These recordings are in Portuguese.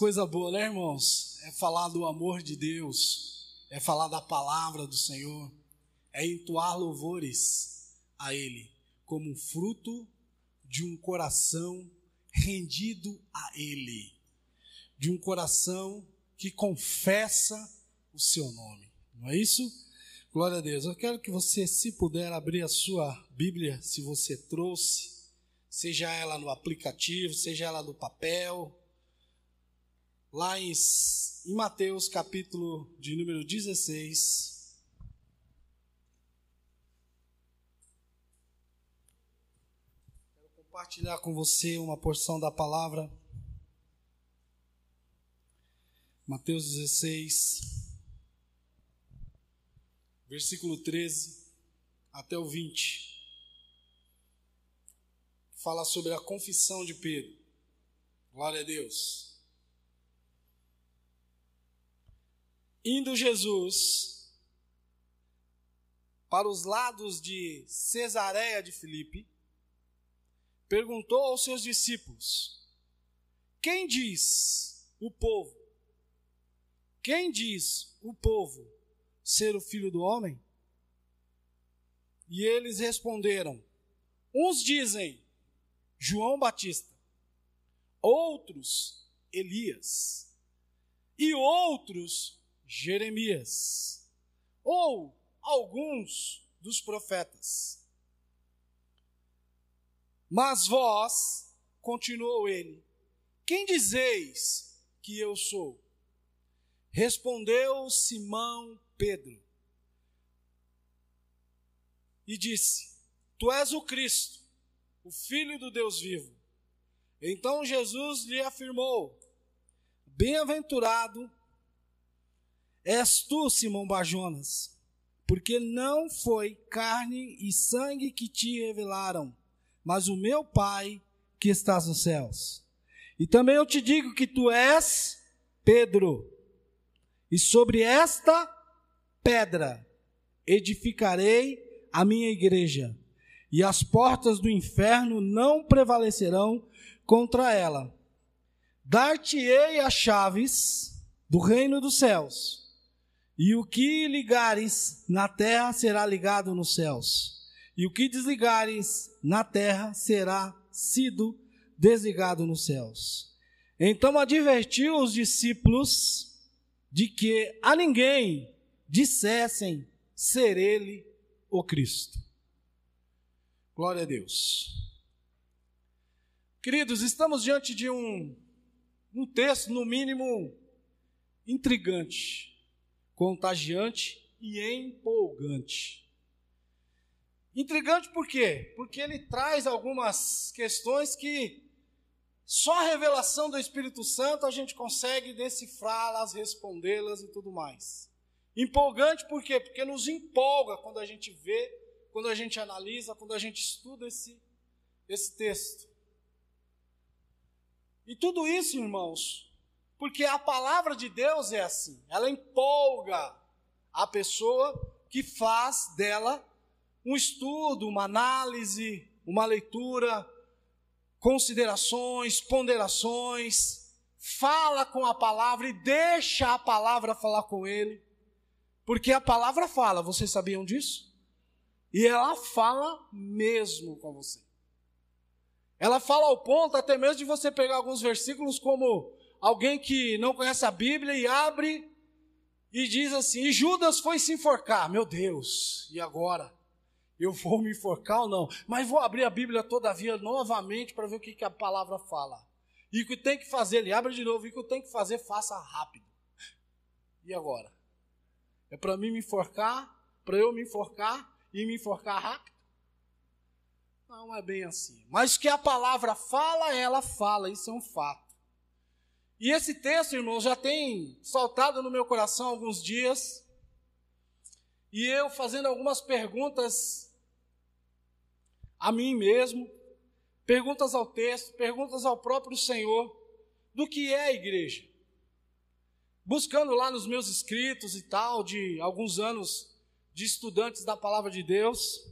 coisa boa, né, irmãos? É falar do amor de Deus, é falar da palavra do Senhor, é entoar louvores a Ele, como fruto de um coração rendido a Ele, de um coração que confessa o seu nome, não é isso? Glória a Deus. Eu quero que você, se puder, abrir a sua Bíblia, se você trouxe, seja ela no aplicativo, seja ela no papel, lá em, em Mateus capítulo de número 16. Quero compartilhar com você uma porção da palavra. Mateus 16, versículo 13 até o 20. Fala sobre a confissão de Pedro. Glória a Deus. Indo Jesus para os lados de Cesareia de Filipe, perguntou aos seus discípulos: Quem diz o povo? Quem diz o povo ser o filho do homem? E eles responderam: Uns dizem João Batista, outros Elias, e outros Jeremias, ou alguns dos profetas. Mas vós, continuou ele, quem dizeis que eu sou? Respondeu Simão Pedro e disse: Tu és o Cristo, o Filho do Deus vivo. Então Jesus lhe afirmou: Bem-aventurado És tu, Simão Bajonas, porque não foi carne e sangue que te revelaram, mas o meu Pai que estás nos céus. E também eu te digo que tu és Pedro, e sobre esta pedra edificarei a minha igreja, e as portas do inferno não prevalecerão contra ela. Dar-te-ei as chaves do reino dos céus. E o que ligares na terra será ligado nos céus, e o que desligares na terra será sido desligado nos céus. Então advertiu os discípulos de que a ninguém dissessem ser ele o Cristo. Glória a Deus. Queridos, estamos diante de um, um texto, no mínimo, intrigante contagiante e empolgante. Intrigante por quê? Porque ele traz algumas questões que só a revelação do Espírito Santo a gente consegue decifrá-las, respondê-las e tudo mais. Empolgante por quê? Porque nos empolga quando a gente vê, quando a gente analisa, quando a gente estuda esse, esse texto. E tudo isso, irmãos, porque a palavra de Deus é assim, ela empolga a pessoa que faz dela um estudo, uma análise, uma leitura, considerações, ponderações, fala com a palavra e deixa a palavra falar com ele. Porque a palavra fala, vocês sabiam disso? E ela fala mesmo com você. Ela fala ao ponto até mesmo de você pegar alguns versículos como alguém que não conhece a Bíblia e abre e diz assim: e Judas foi se enforcar. Meu Deus, e agora? Eu vou me enforcar ou não? Mas vou abrir a Bíblia todavia novamente para ver o que, que a palavra fala. E o que tem que fazer, ele abre de novo, e o que tem que fazer, faça rápido. E agora? É para mim me enforcar, para eu me enforcar e me enforcar rápido? Não é bem assim. Mas que a palavra fala, ela fala, isso é um fato. E esse texto, irmão, já tem saltado no meu coração alguns dias. E eu fazendo algumas perguntas a mim mesmo, perguntas ao texto, perguntas ao próprio Senhor, do que é a igreja. Buscando lá nos meus escritos e tal, de alguns anos de estudantes da palavra de Deus,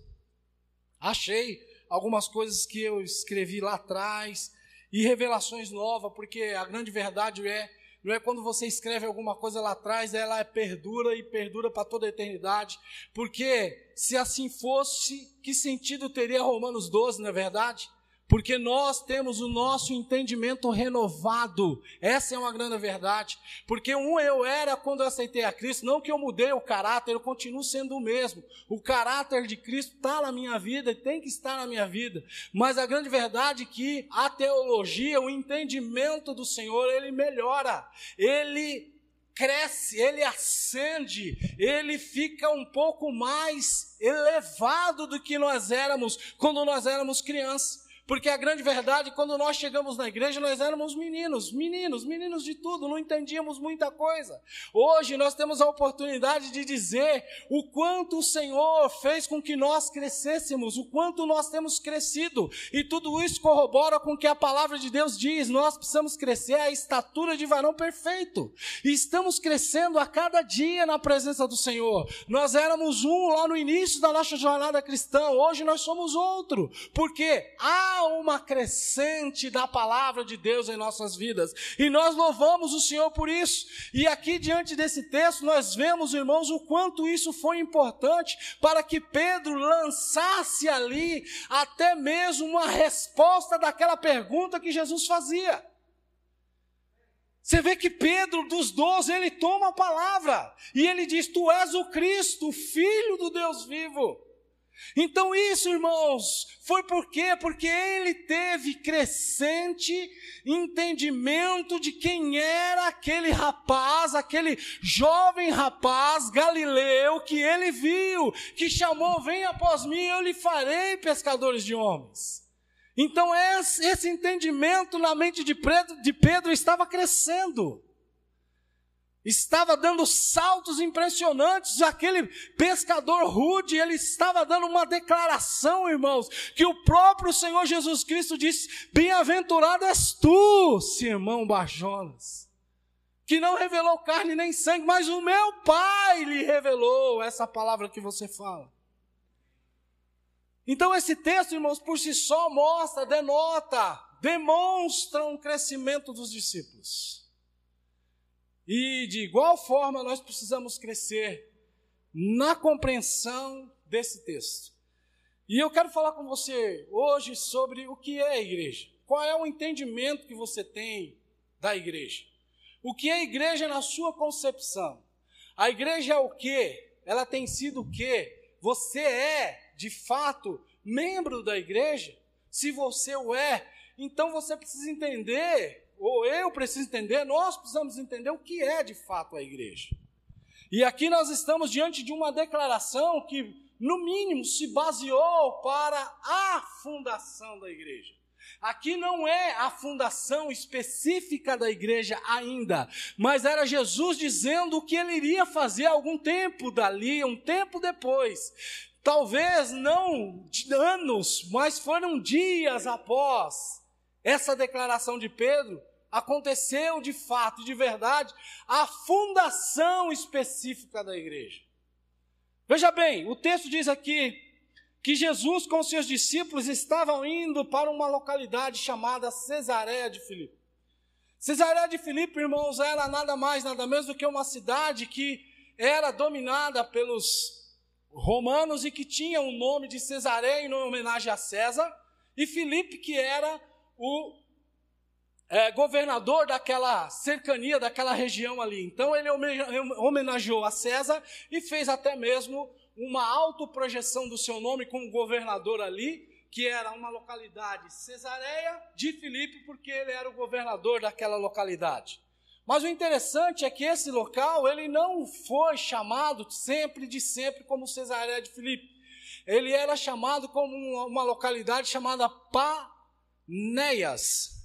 achei algumas coisas que eu escrevi lá atrás, e revelações novas, porque a grande verdade é Não é quando você escreve alguma coisa lá atrás, ela é perdura e perdura para toda a eternidade. Porque se assim fosse, que sentido teria Romanos 12, não é verdade? Porque nós temos o nosso entendimento renovado. Essa é uma grande verdade. Porque um eu era quando eu aceitei a Cristo, não que eu mudei o caráter, eu continuo sendo o mesmo. O caráter de Cristo está na minha vida e tem que estar na minha vida. Mas a grande verdade é que a teologia, o entendimento do Senhor, ele melhora. Ele cresce, ele ascende, ele fica um pouco mais elevado do que nós éramos quando nós éramos crianças. Porque a grande verdade, quando nós chegamos na igreja, nós éramos meninos, meninos, meninos de tudo, não entendíamos muita coisa. Hoje nós temos a oportunidade de dizer o quanto o Senhor fez com que nós crescêssemos, o quanto nós temos crescido. E tudo isso corrobora com o que a palavra de Deus diz. Nós precisamos crescer à estatura de varão perfeito. E estamos crescendo a cada dia na presença do Senhor. Nós éramos um lá no início da nossa jornada cristã, hoje nós somos outro. Porque há uma crescente da palavra de Deus em nossas vidas. E nós louvamos o Senhor por isso. E aqui diante desse texto nós vemos, irmãos, o quanto isso foi importante para que Pedro lançasse ali até mesmo uma resposta daquela pergunta que Jesus fazia. Você vê que Pedro, dos doze, ele toma a palavra e ele diz: Tu és o Cristo, Filho do Deus vivo. Então, isso, irmãos, foi por quê? Porque ele teve crescente entendimento de quem era aquele rapaz, aquele jovem rapaz galileu que ele viu, que chamou: Vem após mim, eu lhe farei pescadores de homens. Então, esse, entendimento na mente de Pedro, de Pedro estava crescendo estava dando saltos impressionantes. Aquele pescador rude, ele estava dando uma declaração, irmãos, que o próprio Senhor Jesus Cristo disse: Bem-aventurado és tu, Simão Barjonas, que não revelou carne nem sangue, mas o meu Pai lhe revelou essa palavra que você fala. Então, esse texto, irmãos, por si só mostra, denota, demonstra um crescimento dos discípulos. E de igual forma nós precisamos crescer na compreensão desse texto. E eu quero falar com você hoje sobre o que é a igreja. Qual é o entendimento que você tem da igreja? O que é a igreja na sua concepção? A igreja é o que? Ela tem sido o que? Você é, de fato, membro da igreja? Se você o é, então você precisa entender ou eu preciso entender, nós precisamos entender o que é de fato a igreja. E aqui nós estamos diante de uma declaração que, no mínimo, se baseou para a fundação da igreja. Aqui não é a fundação específica da igreja ainda, mas era Jesus dizendo o que ele iria fazer algum tempo dali, um tempo depois. Talvez não anos, mas foram dias após essa declaração de Pedro, aconteceu de fato, de verdade, a fundação específica da igreja. Veja bem, o texto diz aqui que Jesus com seus discípulos estavam indo para uma localidade chamada Cesareia de Filipe. Cesareia de Filipe, irmãos, era nada mais, nada menos do que uma cidade que era dominada pelos romanos e que tinha o nome de Cesareia em homenagem a César, e Filipe, que era o é, governador daquela cercania, daquela região ali. Então ele homenageou a César e fez até mesmo uma autoprojeção do seu nome como governador ali, que era uma localidade Cesareia de Filipe, porque ele era o governador daquela localidade. Mas o interessante é que esse local, ele não foi chamado sempre de sempre como Cesareia de Filipe. Ele era chamado como uma, localidade chamada Panéias.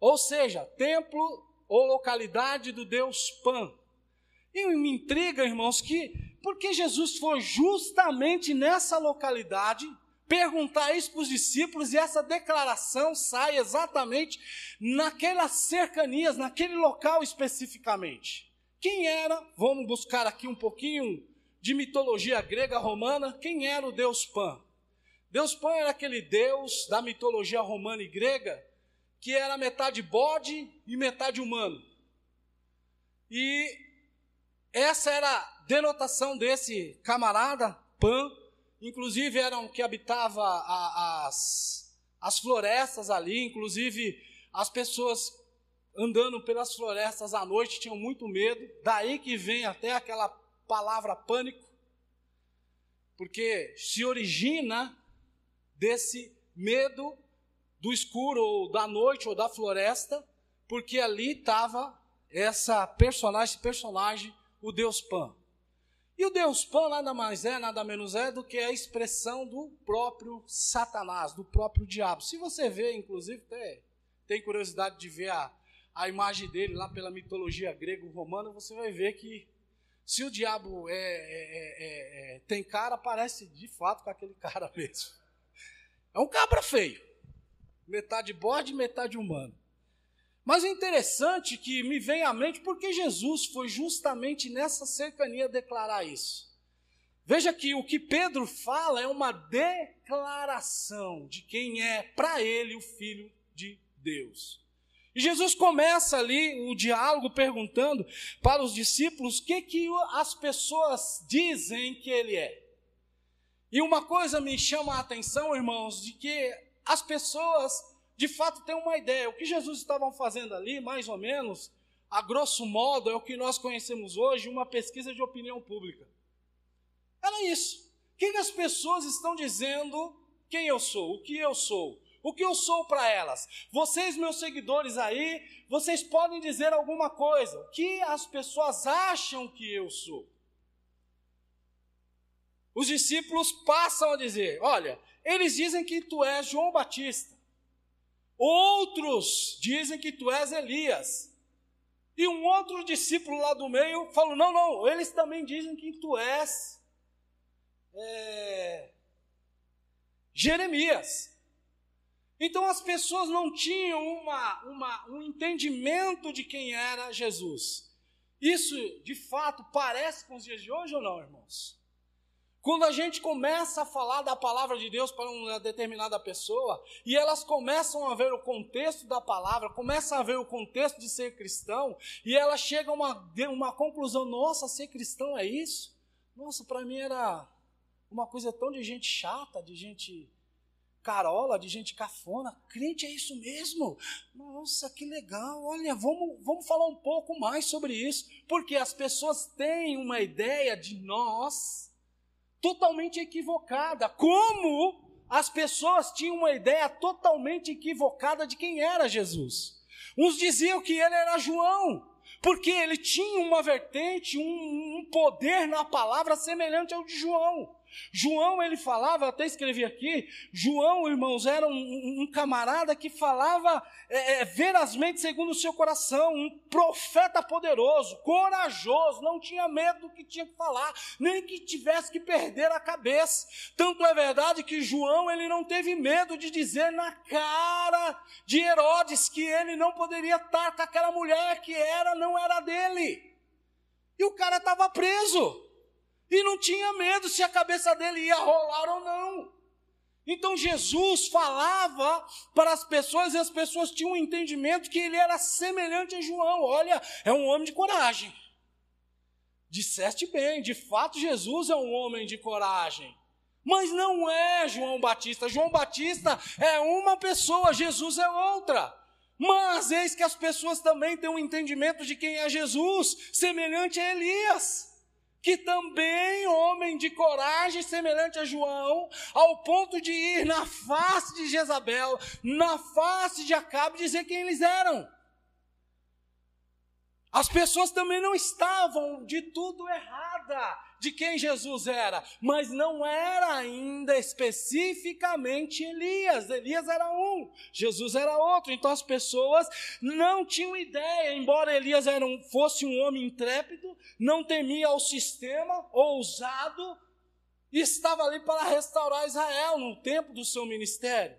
Ou seja, templo ou localidade do Deus Pan. E me intriga, irmãos, que porque Jesus foi justamente nessa localidade perguntar isso para os discípulos e essa declaração sai exatamente naquelas cercanias, naquele local especificamente. Quem era? Vamos buscar aqui um pouquinho de mitologia grega romana. Quem era o Deus Pan? Deus Pan era aquele deus da mitologia romana e grega que era metade bode e metade humano. E essa era a denotação desse camarada, Pan, inclusive eram que habitava a, as, as florestas ali, inclusive as pessoas andando pelas florestas à noite tinham muito medo, daí que vem até aquela palavra pânico, porque se origina desse medo do escuro, ou da noite, ou da floresta, porque ali estava essa personagem, esse personagem, o Deus Pan. E o Deus Pan nada mais é, nada menos é do que a expressão do próprio Satanás, do próprio diabo. Se você vê, inclusive, tem, tem curiosidade de ver a, a imagem dele lá pela mitologia grego-romana, você vai ver que se o diabo é, é, é, é tem cara, parece de fato com aquele cara mesmo. É um cabra feio. Metade bode, metade humano. Mas é interessante que me vem à mente porque Jesus foi justamente nessa cercania declarar isso. Veja que o que Pedro fala é uma declaração de quem é para ele o Filho de Deus. E Jesus começa ali o diálogo perguntando para os discípulos o que, que as pessoas dizem que ele é. E uma coisa me chama a atenção, irmãos, de que as pessoas de fato têm uma ideia. O que Jesus estava fazendo ali, mais ou menos, a grosso modo, é o que nós conhecemos hoje, uma pesquisa de opinião pública. Era isso. O que as pessoas estão dizendo quem eu sou, o que eu sou, o que eu sou para elas. Vocês, meus seguidores aí, vocês podem dizer alguma coisa. O que as pessoas acham que eu sou? Os discípulos passam a dizer: Olha, eles dizem que tu és João Batista. Outros dizem que tu és Elias. E um outro discípulo lá do meio falou: Não, não, eles também dizem que tu és é, Jeremias. Então as pessoas não tinham uma, uma, um entendimento de quem era Jesus. Isso, de fato, parece com os dias de hoje ou não, irmãos? Quando a gente começa a falar da palavra de Deus para uma determinada pessoa, e elas começam a ver o contexto da palavra, começam a ver o contexto de ser cristão, e elas chegam a uma, uma conclusão: nossa, ser cristão é isso? Nossa, para mim era uma coisa tão de gente chata, de gente carola, de gente cafona. Crente é isso mesmo? Nossa, que legal. Olha, vamos, vamos falar um pouco mais sobre isso. Porque as pessoas têm uma ideia de nós totalmente equivocada. Como as pessoas tinham uma ideia totalmente equivocada de quem era Jesus. Uns diziam que ele era João, porque ele tinha uma vertente, um, um poder na palavra semelhante ao de João. João, ele falava, até escrevi aqui, João, irmãos, era um, um camarada que falava é, é, verazmente segundo o seu coração, um profeta poderoso, corajoso, não tinha medo do que tinha que falar, nem que tivesse que perder a cabeça. Tanto é verdade que João, ele não teve medo de dizer na cara de Herodes que ele não poderia estar com aquela mulher que era, não era dele. E o cara estava preso. E não tinha medo se a cabeça dele ia rolar ou não. Então Jesus falava para as pessoas e as pessoas tinham um entendimento que ele era semelhante a João. Olha, é um homem de coragem. Disseste bem, de fato Jesus é um homem de coragem. Mas não é João Batista. João Batista é uma pessoa, Jesus é outra. Mas eis que as pessoas também têm um entendimento de quem é Jesus, semelhante a Elias que também homem de coragem semelhante a João, ao ponto de ir na face de Jezabel, na face de Acabe, dizer quem eles eram. As pessoas também não estavam de tudo errada de quem Jesus era, mas não era ainda especificamente Elias. Elias era um, Jesus era outro. Então as pessoas não tinham ideia, embora Elias era um, fosse um homem intrépido, não temia o sistema, ousado, e estava ali para restaurar Israel no tempo do seu ministério.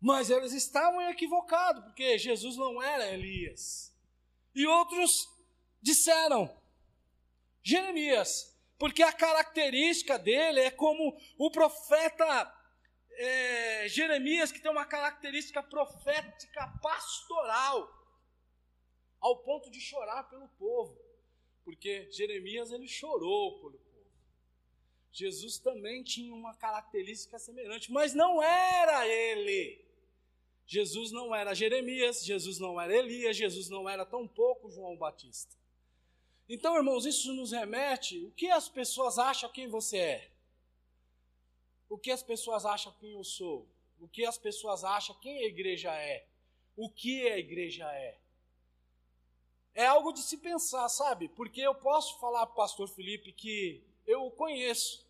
Mas eles estavam equivocados, porque Jesus não era Elias. E outros disseram: Jeremias, porque a característica dele é como o profeta é, Jeremias, que tem uma característica profética pastoral. ao ponto de chorar pelo povo, porque Jeremias ele chorou pelo povo. Jesus também tinha uma característica semelhante, mas não era ele. Jesus não era Jeremias, Jesus não era Elias, Jesus não era tão pouco João Batista. Então, irmãos, isso nos remete o que as pessoas acham quem você é. O que as pessoas acham quem eu sou. O que as pessoas acham quem a igreja é. O que a igreja é. É algo de se pensar, sabe? Porque eu posso falar para o pastor Felipe que eu o conheço,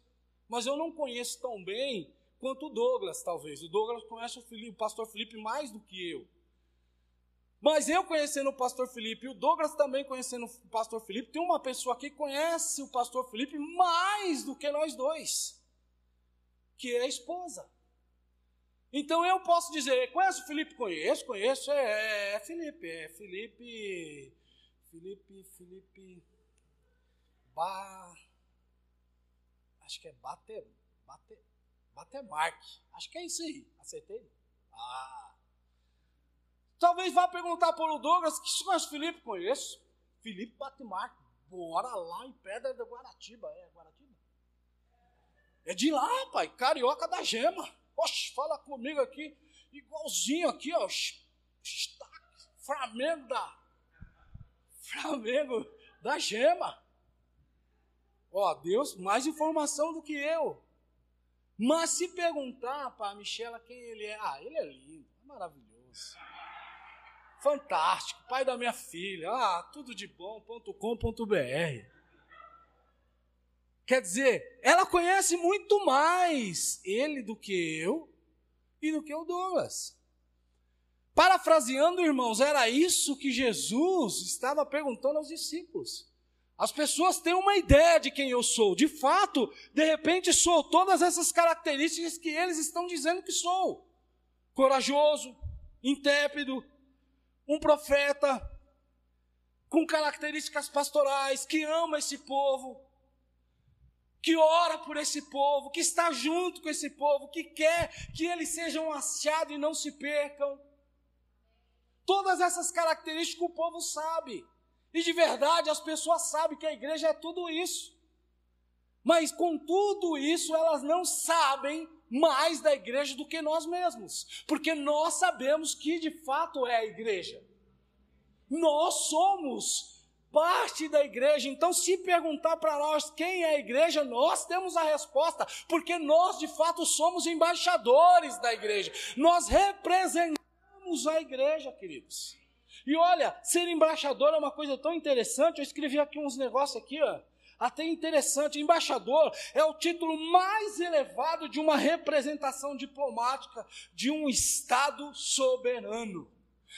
mas eu não conheço tão bem quanto o Douglas, talvez. O Douglas conhece o, Felipe, o pastor Felipe mais do que eu. Mas eu conhecendo o pastor Felipe e o Douglas também conhecendo o pastor Felipe, tem uma pessoa aqui que conhece o pastor Felipe mais do que nós dois, que é a esposa. Então eu posso dizer, conhece o Felipe? Conheço, conheço, é, é Felipe, é Felipe, Felipe, Felipe, ba, acho que é Bater, Bater, Batermark, acho que é isso aí, acertei? Ah, Talvez vá perguntar para o Douglas, que conhece Felipe? Conheço. Felipe Batemarco. Bora lá em Pedra da Guaratiba. É Guaratiba? É de lá, pai. Carioca da Gema. Oxe, fala comigo aqui. Igualzinho aqui, ó. Flamengo da... Flamengo da Gema. Ó, Deus, mais informação do que eu. Mas se perguntar para a Michela quem ele é, ah, ele é lindo, é maravilhoso fantástico, pai da minha filha, ah, tudo de bom.com.br. Quer dizer, ela conhece muito mais ele do que eu e do que o Douglas. Parafraseando, irmãos, era isso que Jesus estava perguntando aos discípulos. As pessoas têm uma ideia de quem eu sou. De fato, de repente sou todas essas características que eles estão dizendo que sou: corajoso, intrépido, um profeta com características pastorais, que ama esse povo, que ora por esse povo, que está junto com esse povo, que quer que eles sejam achados e não se percam. Todas essas características o povo sabe. E de verdade as pessoas sabem que a igreja é tudo isso. Mas com tudo isso elas não sabem mais da igreja do que nós mesmos, porque nós sabemos que de fato é a igreja. Nós somos parte da igreja. Então, se perguntar para nós quem é a igreja, nós temos a resposta, porque nós de fato somos embaixadores da igreja. Nós representamos a igreja, queridos. E olha, ser embaixador é uma coisa tão interessante. Eu escrevi aqui uns negócios aqui, ó até interessante. Embaixador é o título mais elevado de uma representação diplomática de um Estado soberano.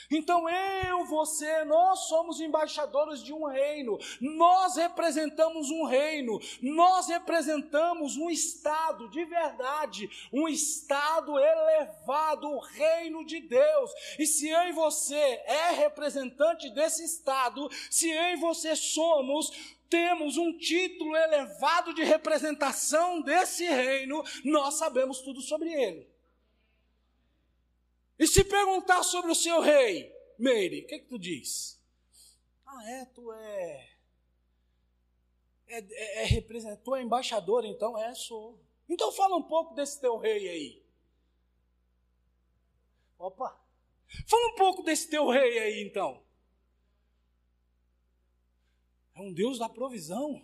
Então eu, você, nós somos embaixadores de um reino, nós representamos um reino, nós representamos um Estado de verdade, um Estado elevado, o reino de Deus. E se eu e você é representante desse Estado, se eu e você somos temos um título elevado de representação desse reino, nós sabemos tudo sobre ele. E se perguntar sobre o seu rei, Meire, o que, que tu diz? Ah, é, tu é. É, é, é, tu é embaixador, então? É, sou. Então fala um pouco desse teu rei aí. Opa! Fala um pouco desse teu rei aí, então. É um Deus da provisão.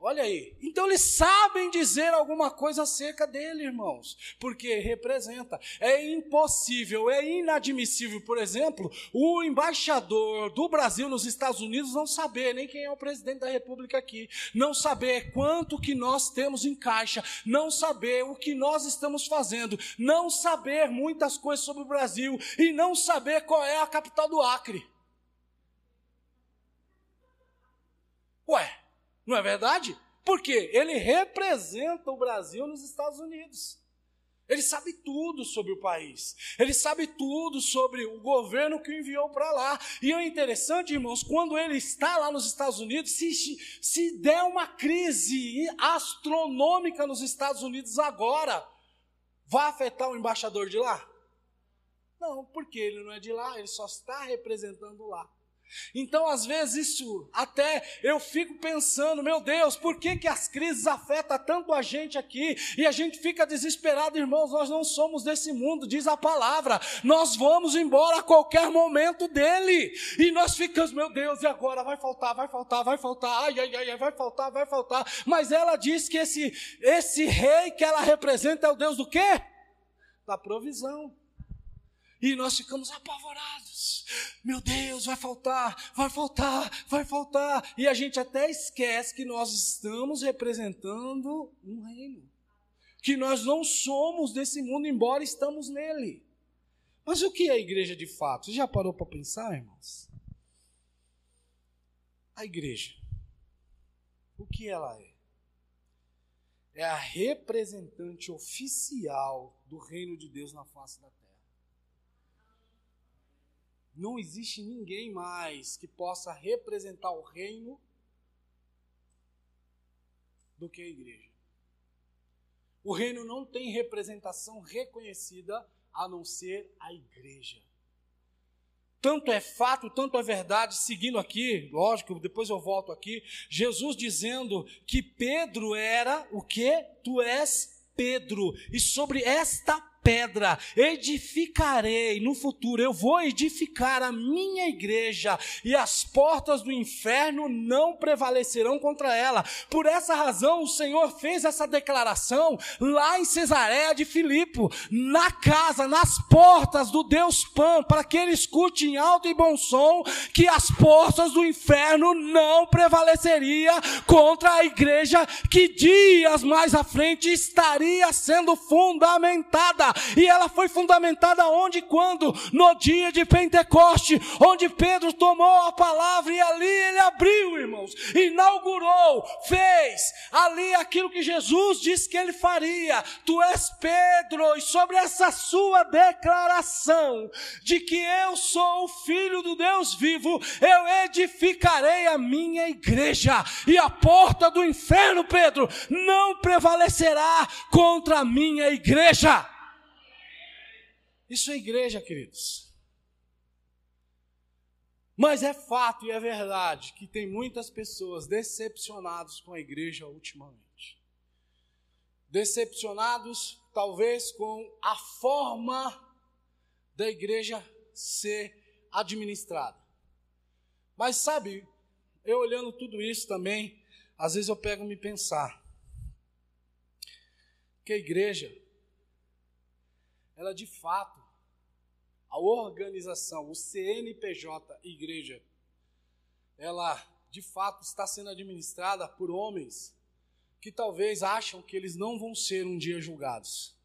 Olha aí. Então eles sabem dizer alguma coisa acerca dele, irmãos, porque representa. É impossível, é inadmissível, por exemplo, o embaixador do Brasil nos Estados Unidos não saber nem quem é o presidente da República aqui, não saber quanto que nós temos em caixa, não saber o que nós estamos fazendo, não saber muitas coisas sobre o Brasil e não saber qual é a capital do Acre. Ué, não é verdade? Porque ele representa o Brasil nos Estados Unidos. Ele sabe tudo sobre o país. Ele sabe tudo sobre o governo que o enviou para lá. E é interessante, irmãos, quando ele está lá nos Estados Unidos, se, se der uma crise astronômica nos Estados Unidos agora, vai afetar o embaixador de lá? Não, porque ele não é de lá, ele só está representando lá. Então, às vezes, isso até eu fico pensando, meu Deus, por que, que as crises afetam tanto a gente aqui? E a gente fica desesperado, irmãos, nós não somos desse mundo, diz a palavra. Nós vamos embora a qualquer momento dele. E nós ficamos, meu Deus, e agora? Vai faltar, vai faltar, vai faltar, ai, ai, ai, vai faltar, vai faltar. Mas ela diz que esse, esse rei que ela representa é o Deus do quê? Da provisão. E nós ficamos apavorados. Meu Deus, vai faltar, vai faltar, vai faltar. E a gente até esquece que nós estamos representando um reino. Que nós não somos desse mundo, embora estamos nele. Mas o que é a igreja de fato? Você já parou para pensar, irmãos? A igreja. O que ela é? É a representante oficial do reino de Deus na face da terra. Não existe ninguém mais que possa representar o reino do que a igreja. O reino não tem representação reconhecida a não ser a igreja. Tanto é fato, tanto é verdade, seguindo aqui, lógico, depois eu volto aqui, Jesus dizendo que Pedro era o que? Tu és Pedro, e sobre esta pedra, edificarei no futuro, eu vou edificar a minha igreja e as portas do inferno não prevalecerão contra ela. Por essa razão, o Senhor fez essa declaração lá em Cesareia de Filipe, na casa, nas portas do Deus Pan, para que ele escute em alto e bom som que as portas do inferno não prevaleceria contra a igreja que dias mais à frente estaria sendo fundamentada e ela foi fundamentada onde e quando? No dia de Pentecoste, onde Pedro tomou a palavra e ali ele abriu, irmãos, inaugurou, fez ali aquilo que Jesus disse que ele faria. Tu és Pedro, e sobre essa sua declaração de que eu sou o filho do Deus vivo, eu edificarei a minha igreja, e a porta do inferno, Pedro, não prevalecerá contra a minha igreja. Isso é igreja, queridos. Mas é fato e é verdade que tem muitas pessoas decepcionadas com a igreja ultimamente. Decepcionados, talvez, com a forma da igreja ser administrada. Mas sabe, eu olhando tudo isso também, às vezes eu pego me pensar que a igreja ela de fato, a organização, o CNPJ Igreja, ela de fato está sendo administrada por homens que talvez acham que eles não vão ser um dia julgados.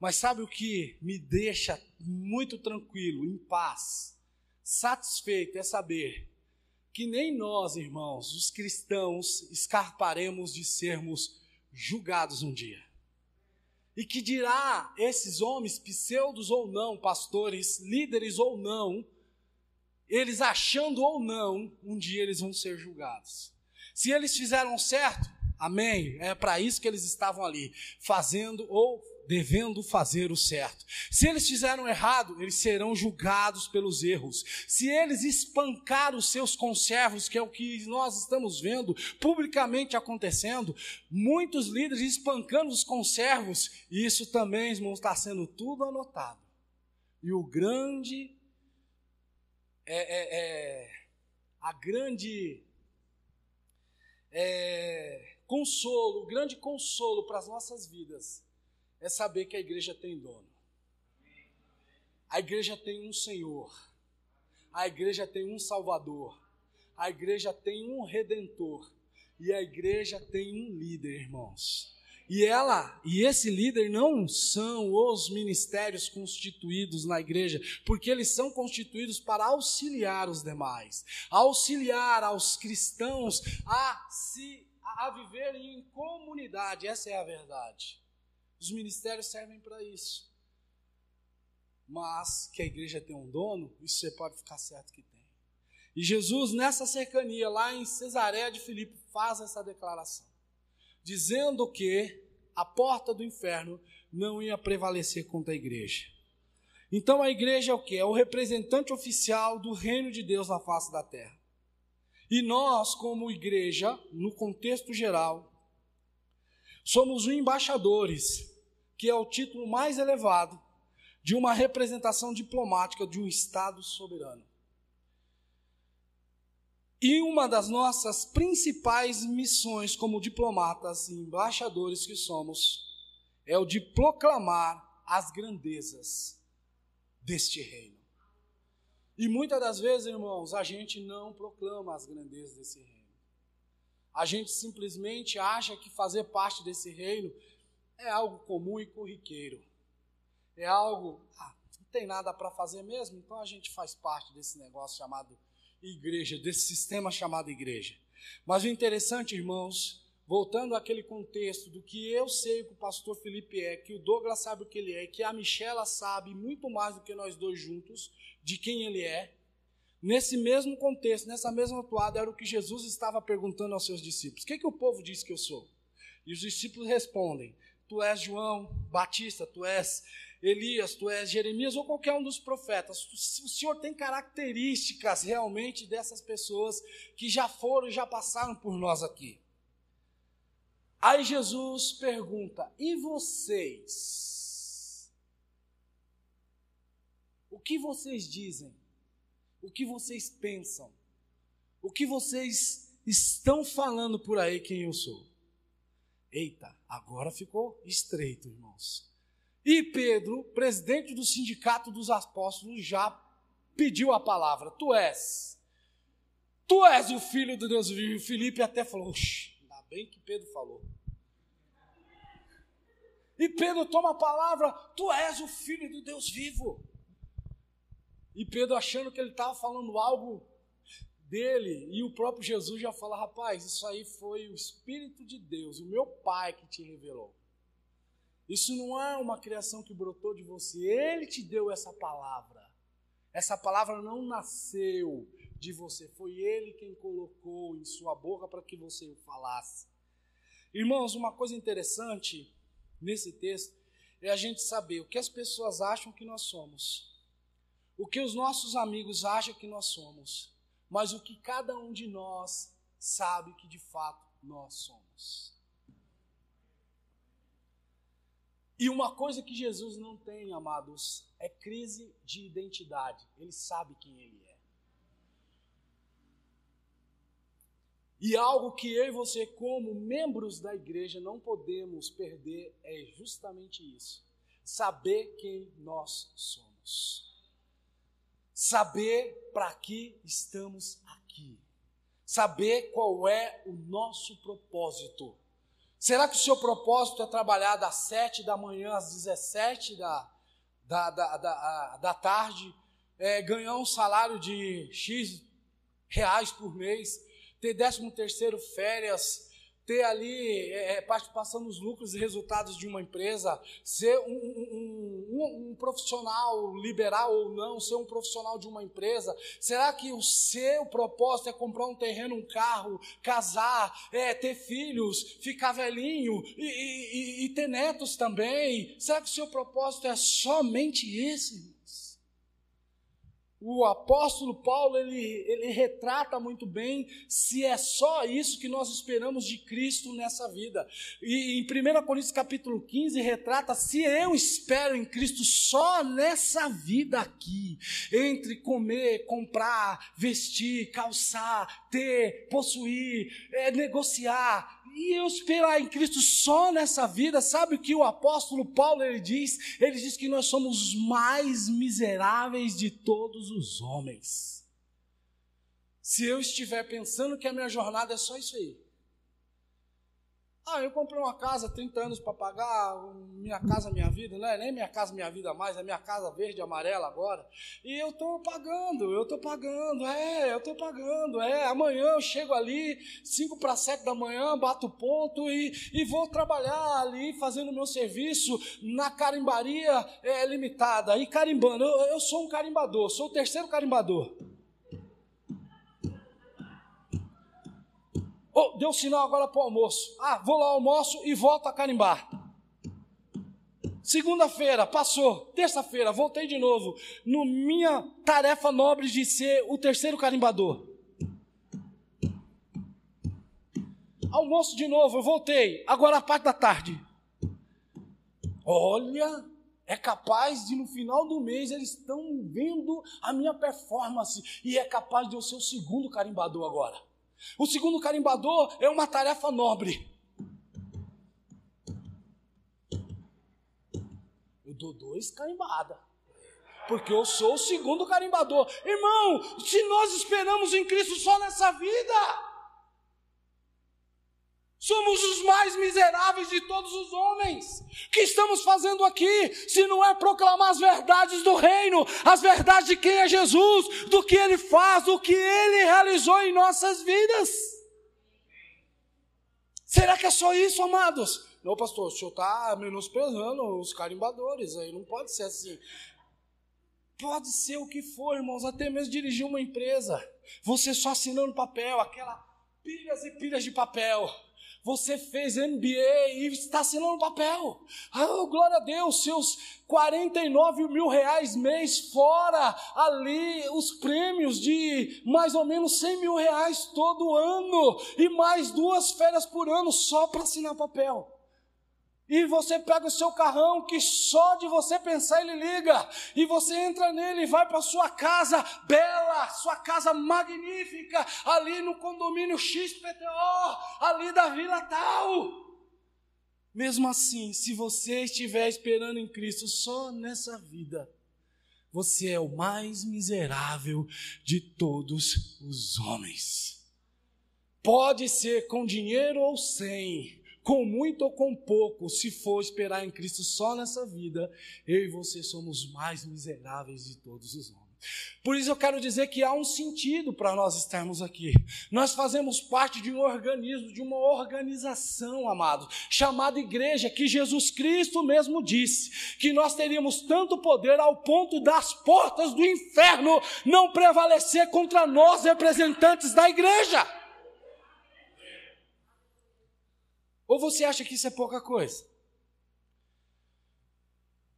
Mas sabe o que me deixa muito tranquilo, em paz, satisfeito é saber que nem nós, irmãos, os cristãos, escarparemos de sermos julgados um dia. E que dirá esses homens, pseudos ou não, pastores, líderes ou não, eles achando ou não, um dia eles vão ser julgados. Se eles fizeram certo, amém, é para isso que eles estavam ali, fazendo ou devendo fazer o certo. Se eles fizeram errado, eles serão julgados pelos erros. Se eles espancaram os seus conservos, que é o que nós estamos vendo publicamente acontecendo, muitos líderes espancando os conservos, e isso também, está sendo tudo anotado. E o grande, é, é, é a grande é, consolo, o grande consolo para as nossas vidas é saber que a igreja tem dono. A igreja tem um Senhor. A igreja tem um Salvador. A igreja tem um Redentor. E a igreja tem um líder, irmãos. E ela, e esse líder não são os ministérios constituídos na igreja, porque eles são constituídos para auxiliar os demais, auxiliar aos cristãos a se a viverem em comunidade. Essa é a verdade. Os ministérios servem para isso. Mas que a igreja tem um dono, isso você pode ficar certo que tem. E Jesus, nessa cercania, lá em Cesareia de Filipe, faz essa declaração, dizendo que a porta do inferno não ia prevalecer contra a igreja. Então a igreja é o que? É o representante oficial do reino de Deus na face da terra. E nós, como igreja, no contexto geral, somos os embaixadores, que é o título mais elevado de uma representação diplomática de um Estado soberano. E uma das nossas principais missões como diplomatas e embaixadores que somos é o de proclamar as grandezas deste reino. E muitas das vezes, irmãos, a gente não proclama as grandezas desse reino. A gente simplesmente acha que fazer parte desse reino é algo comum e corriqueiro. É algo, ah, não tem nada para fazer mesmo, então a gente faz parte desse negócio chamado igreja, desse sistema chamado igreja. Mas o interessante, irmãos, voltando àquele contexto do que eu sei que o pastor Felipe é, que o Douglas sabe o que ele é, que a Michela sabe muito mais do que nós dois juntos de quem ele é. Nesse mesmo contexto, nessa mesma toada, era o que Jesus estava perguntando aos seus discípulos: O que, que o povo diz que eu sou? E os discípulos respondem: Tu és João Batista, tu és Elias, tu és Jeremias ou qualquer um dos profetas. O Senhor tem características realmente dessas pessoas que já foram e já passaram por nós aqui. Aí Jesus pergunta: e vocês? O que vocês dizem? O que vocês pensam? O que vocês estão falando por aí quem eu sou? Eita, agora ficou estreito, irmãos. E Pedro, presidente do sindicato dos apóstolos, já pediu a palavra. Tu és. Tu és o filho de Deus vivo. Felipe até falou: ainda bem que Pedro falou. E Pedro toma a palavra: Tu és o filho de Deus vivo. E Pedro, achando que ele estava falando algo dele, e o próprio Jesus já fala: Rapaz, isso aí foi o Espírito de Deus, o meu Pai que te revelou. Isso não é uma criação que brotou de você. Ele te deu essa palavra. Essa palavra não nasceu de você. Foi ele quem colocou em sua boca para que você o falasse. Irmãos, uma coisa interessante nesse texto é a gente saber o que as pessoas acham que nós somos, o que os nossos amigos acham que nós somos, mas o que cada um de nós sabe que de fato nós somos. E uma coisa que Jesus não tem, amados, é crise de identidade. Ele sabe quem ele é. E algo que eu e você, como membros da igreja, não podemos perder é justamente isso: saber quem nós somos. Saber para que estamos aqui. Saber qual é o nosso propósito. Será que o seu propósito é trabalhar das 7 da manhã às 17 da, da, da, da, da tarde, é, ganhar um salário de X reais por mês, ter 13 terceiro férias, ter ali é, é, participação nos lucros e resultados de uma empresa, ser um, um, um, um, profissional liberal ou não, ser um profissional de uma empresa? Será que o seu propósito é comprar um terreno, um carro, casar, é, ter filhos, ficar velhinho e, e, e ter netos também? Será que o seu propósito é somente esse? O apóstolo Paulo, ele, ele retrata muito bem se é só isso que nós esperamos de Cristo nessa vida. E em 1 Coríntios capítulo 15 retrata se eu espero em Cristo só nessa vida aqui, entre comer, comprar, vestir, calçar, ter, possuir, é, negociar, e eu esperar em Cristo só nessa vida, sabe o que o apóstolo Paulo ele diz? Ele diz que nós somos os mais miseráveis de todos os homens. Se eu estiver pensando que a minha jornada é só isso aí, ah, eu comprei uma casa, 30 anos para pagar, minha casa, minha vida, não é nem minha casa, minha vida mais, é minha casa verde amarela agora. E eu estou pagando, eu estou pagando, é, eu estou pagando, é. Amanhã eu chego ali, 5 para 7 da manhã, bato ponto e, e vou trabalhar ali, fazendo meu serviço na carimbaria é, limitada. E carimbando, eu, eu sou um carimbador, sou o terceiro carimbador. Oh, deu sinal agora para o almoço. Ah, vou lá almoço e volto a carimbar. Segunda-feira, passou. Terça-feira, voltei de novo. No minha tarefa nobre de ser o terceiro carimbador. Almoço de novo, eu voltei. Agora a parte da tarde. Olha, é capaz de no final do mês eles estão vendo a minha performance e é capaz de eu ser o segundo carimbador agora. O segundo carimbador é uma tarefa nobre. Eu dou dois carimbadas. Porque eu sou o segundo carimbador. Irmão, se nós esperamos em Cristo só nessa vida, Somos os mais miseráveis de todos os homens. O que estamos fazendo aqui, se não é proclamar as verdades do reino, as verdades de quem é Jesus, do que ele faz, do que ele realizou em nossas vidas? Será que é só isso, amados? Não, pastor, o senhor está menosprezando os carimbadores, aí não pode ser assim. Pode ser o que for, irmãos, até mesmo dirigir uma empresa. Você só assinando papel, aquela pilhas e pilhas de papel. Você fez MBA e está assinando papel. Ah, glória a Deus, seus 49 mil reais mês fora ali os prêmios de mais ou menos 100 mil reais todo ano e mais duas férias por ano só para assinar papel. E você pega o seu carrão que só de você pensar ele liga. E você entra nele e vai para sua casa bela, sua casa magnífica, ali no condomínio XPTO, ali da Vila Tal. Mesmo assim, se você estiver esperando em Cristo só nessa vida, você é o mais miserável de todos os homens. Pode ser com dinheiro ou sem com muito ou com pouco, se for esperar em Cristo só nessa vida, eu e você somos mais miseráveis de todos os homens. Por isso eu quero dizer que há um sentido para nós estarmos aqui. Nós fazemos parte de um organismo, de uma organização, amado, chamada igreja, que Jesus Cristo mesmo disse que nós teríamos tanto poder ao ponto das portas do inferno não prevalecer contra nós, representantes da igreja. Ou você acha que isso é pouca coisa?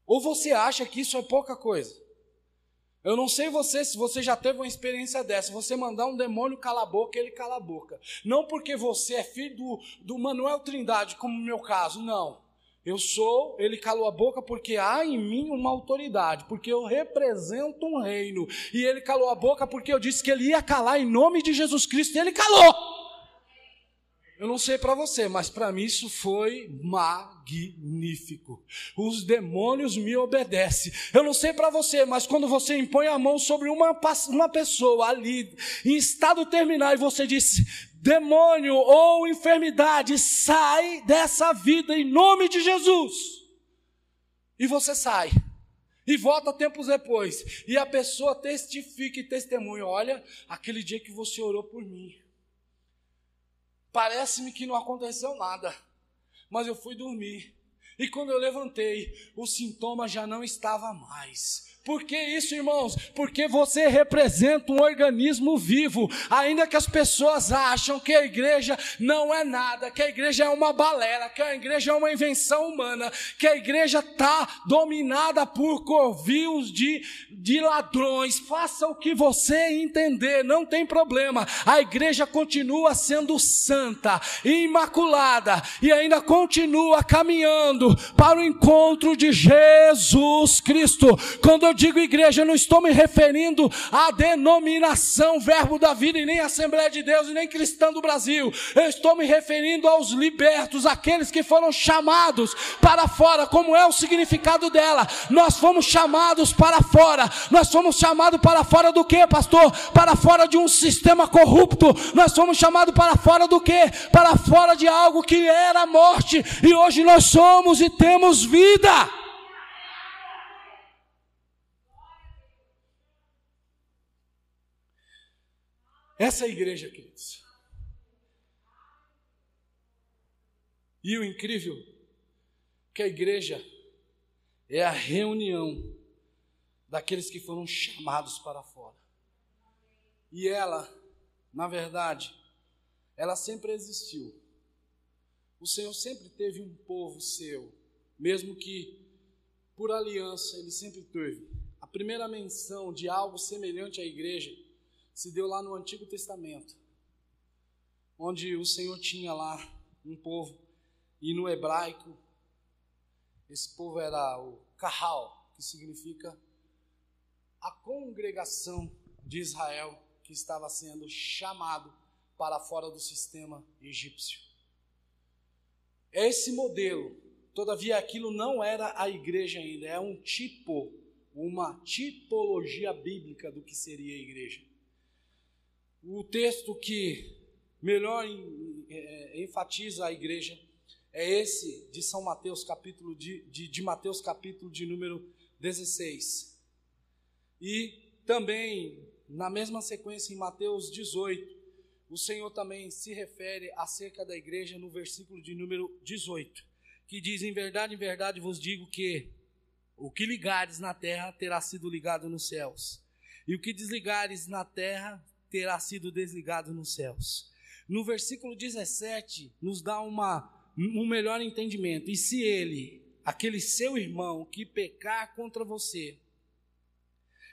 Ou você acha que isso é pouca coisa? Eu não sei você se você já teve uma experiência dessa. Você mandar um demônio calar a boca, ele cala a boca. Não porque você é filho do, do Manuel Trindade, como no meu caso, não. Eu sou, ele calou a boca porque há em mim uma autoridade, porque eu represento um reino. E ele calou a boca porque eu disse que ele ia calar em nome de Jesus Cristo e ele calou. Eu não sei para você, mas para mim isso foi magnífico. Os demônios me obedecem. Eu não sei para você, mas quando você impõe a mão sobre uma, uma pessoa ali, em estado terminal, e você diz: demônio ou enfermidade, sai dessa vida em nome de Jesus. E você sai. E volta tempos depois. E a pessoa testifica e testemunha: olha, aquele dia que você orou por mim. Parece-me que não aconteceu nada, mas eu fui dormir. E quando eu levantei, o sintoma já não estava mais. Por que isso, irmãos? Porque você representa um organismo vivo. Ainda que as pessoas acham que a igreja não é nada, que a igreja é uma balela, que a igreja é uma invenção humana, que a igreja está dominada por corvios de, de ladrões. Faça o que você entender, não tem problema. A igreja continua sendo santa, imaculada e ainda continua caminhando para o encontro de Jesus Cristo. Quando eu digo igreja, eu não estou me referindo à denominação Verbo da Vida e nem Assembleia de Deus e nem Cristã do Brasil. Eu estou me referindo aos libertos, aqueles que foram chamados para fora, como é o significado dela. Nós fomos chamados para fora. Nós fomos chamados para fora do que, pastor? Para fora de um sistema corrupto. Nós fomos chamados para fora do que? Para fora de algo que era morte e hoje nós somos e temos vida. Essa é a igreja, queridos. E o incrível que a igreja é a reunião daqueles que foram chamados para fora. E ela, na verdade, ela sempre existiu. O Senhor sempre teve um povo seu, mesmo que por aliança, ele sempre teve. A primeira menção de algo semelhante à igreja se deu lá no Antigo Testamento, onde o Senhor tinha lá um povo, e no hebraico, esse povo era o Kahal, que significa a congregação de Israel que estava sendo chamado para fora do sistema egípcio. É esse modelo, todavia aquilo não era a igreja ainda, é um tipo, uma tipologia bíblica do que seria a igreja. O texto que melhor é, enfatiza a igreja é esse de São Mateus, capítulo de, de, de Mateus, capítulo de número 16. E também, na mesma sequência, em Mateus 18, o Senhor também se refere acerca da igreja no versículo de número 18, que diz: Em verdade, em verdade vos digo que o que ligares na terra terá sido ligado nos céus, e o que desligares na terra terá sido desligado nos céus. No versículo 17, nos dá uma, um melhor entendimento. E se ele, aquele seu irmão que pecar contra você,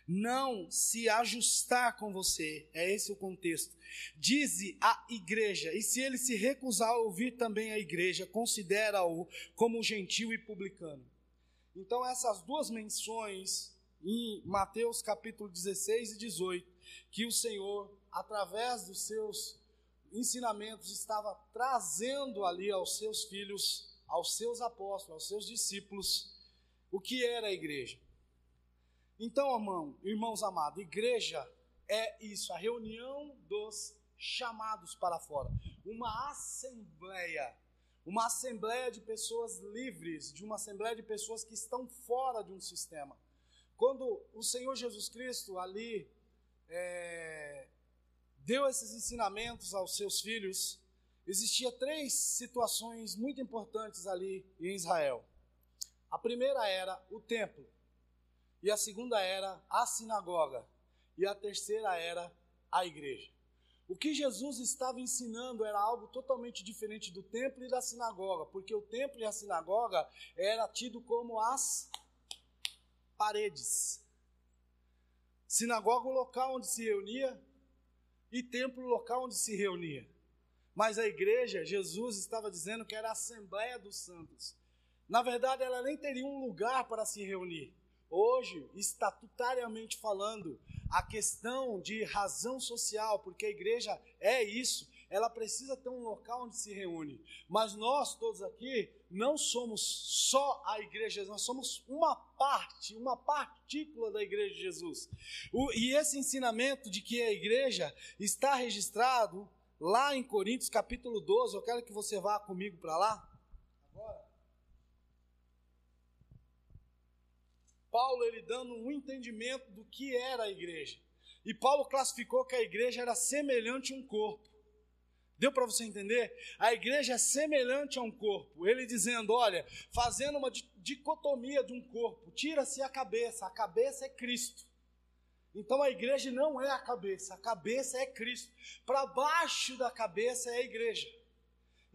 não se ajustar com você, é esse o contexto. Dize a igreja, e se ele se recusar a ouvir também a igreja, considera-o como gentil e publicano. Então, essas duas menções em Mateus capítulo 16 e 18, que o Senhor, através dos seus ensinamentos, estava trazendo ali aos seus filhos, aos seus apóstolos, aos seus discípulos, o que era a igreja. Então, irmão, irmãos amados, igreja é isso, a reunião dos chamados para fora, uma assembleia, uma assembleia de pessoas livres, de uma assembleia de pessoas que estão fora de um sistema. Quando o Senhor Jesus Cristo ali é, deu esses ensinamentos aos seus filhos, existia três situações muito importantes ali em Israel. A primeira era o templo e a segunda era a sinagoga, e a terceira era a igreja. O que Jesus estava ensinando era algo totalmente diferente do templo e da sinagoga, porque o templo e a sinagoga era tido como as paredes. Sinagoga o local onde se reunia e templo o local onde se reunia. Mas a igreja, Jesus estava dizendo que era a assembleia dos santos. Na verdade, ela nem teria um lugar para se reunir. Hoje, estatutariamente falando, a questão de razão social, porque a igreja é isso, ela precisa ter um local onde se reúne. Mas nós todos aqui não somos só a igreja, nós somos uma parte, uma partícula da igreja de Jesus. O, e esse ensinamento de que a igreja está registrado lá em Coríntios capítulo 12, eu quero que você vá comigo para lá. Paulo ele dando um entendimento do que era a igreja. E Paulo classificou que a igreja era semelhante a um corpo. Deu para você entender? A igreja é semelhante a um corpo. Ele dizendo, olha, fazendo uma dicotomia de um corpo, tira-se a cabeça, a cabeça é Cristo. Então a igreja não é a cabeça, a cabeça é Cristo. Para baixo da cabeça é a igreja.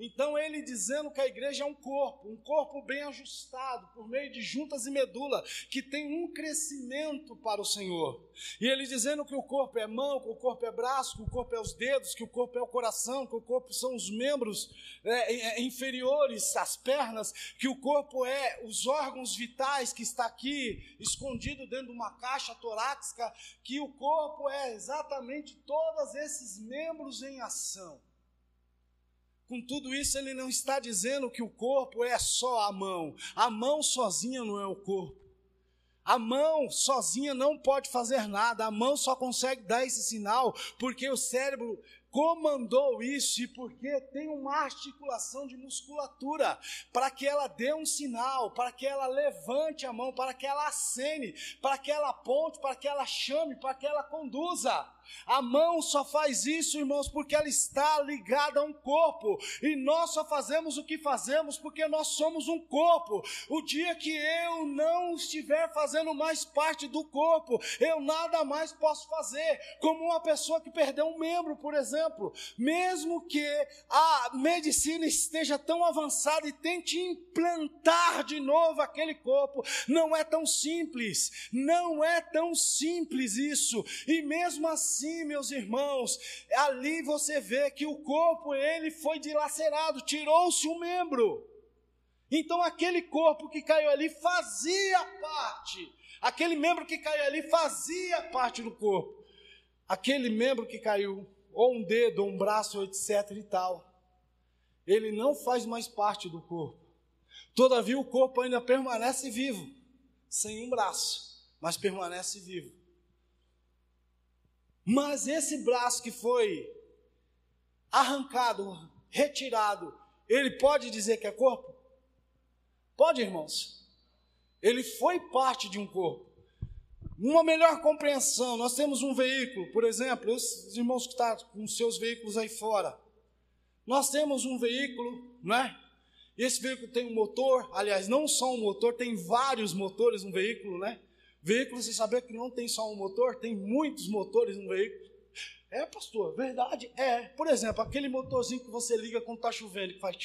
Então ele dizendo que a igreja é um corpo, um corpo bem ajustado, por meio de juntas e medula, que tem um crescimento para o Senhor. E ele dizendo que o corpo é mão, que o corpo é braço, que o corpo é os dedos, que o corpo é o coração, que o corpo são os membros é, é, inferiores, as pernas, que o corpo é os órgãos vitais que está aqui escondido dentro de uma caixa torácica, que o corpo é exatamente todos esses membros em ação. Com tudo isso, ele não está dizendo que o corpo é só a mão. A mão sozinha não é o corpo. A mão sozinha não pode fazer nada, a mão só consegue dar esse sinal porque o cérebro comandou isso e porque tem uma articulação de musculatura para que ela dê um sinal, para que ela levante a mão, para que ela acene, para que ela aponte, para que ela chame, para que ela conduza. A mão só faz isso, irmãos, porque ela está ligada a um corpo. E nós só fazemos o que fazemos porque nós somos um corpo. O dia que eu não estiver fazendo mais parte do corpo, eu nada mais posso fazer. Como uma pessoa que perdeu um membro, por exemplo mesmo que a medicina esteja tão avançada e tente implantar de novo aquele corpo, não é tão simples, não é tão simples isso. E mesmo assim, meus irmãos, ali você vê que o corpo ele foi dilacerado, tirou-se um membro. Então aquele corpo que caiu ali fazia parte, aquele membro que caiu ali fazia parte do corpo aquele membro que caiu, ou um dedo, ou um braço, etc e tal, ele não faz mais parte do corpo. Todavia, o corpo ainda permanece vivo, sem um braço, mas permanece vivo. Mas esse braço que foi arrancado, retirado, ele pode dizer que é corpo? Pode, irmãos. Ele foi parte de um corpo. Uma melhor compreensão, nós temos um veículo, por exemplo, os irmãos que estão com seus veículos aí fora. Nós temos um veículo, né? Esse veículo tem um motor, aliás, não só um motor, tem vários motores no veículo, né? Veículo, você sabia que não tem só um motor, tem muitos motores no veículo. É, pastor, verdade? É. Por exemplo, aquele motorzinho que você liga quando está chovendo, que faz.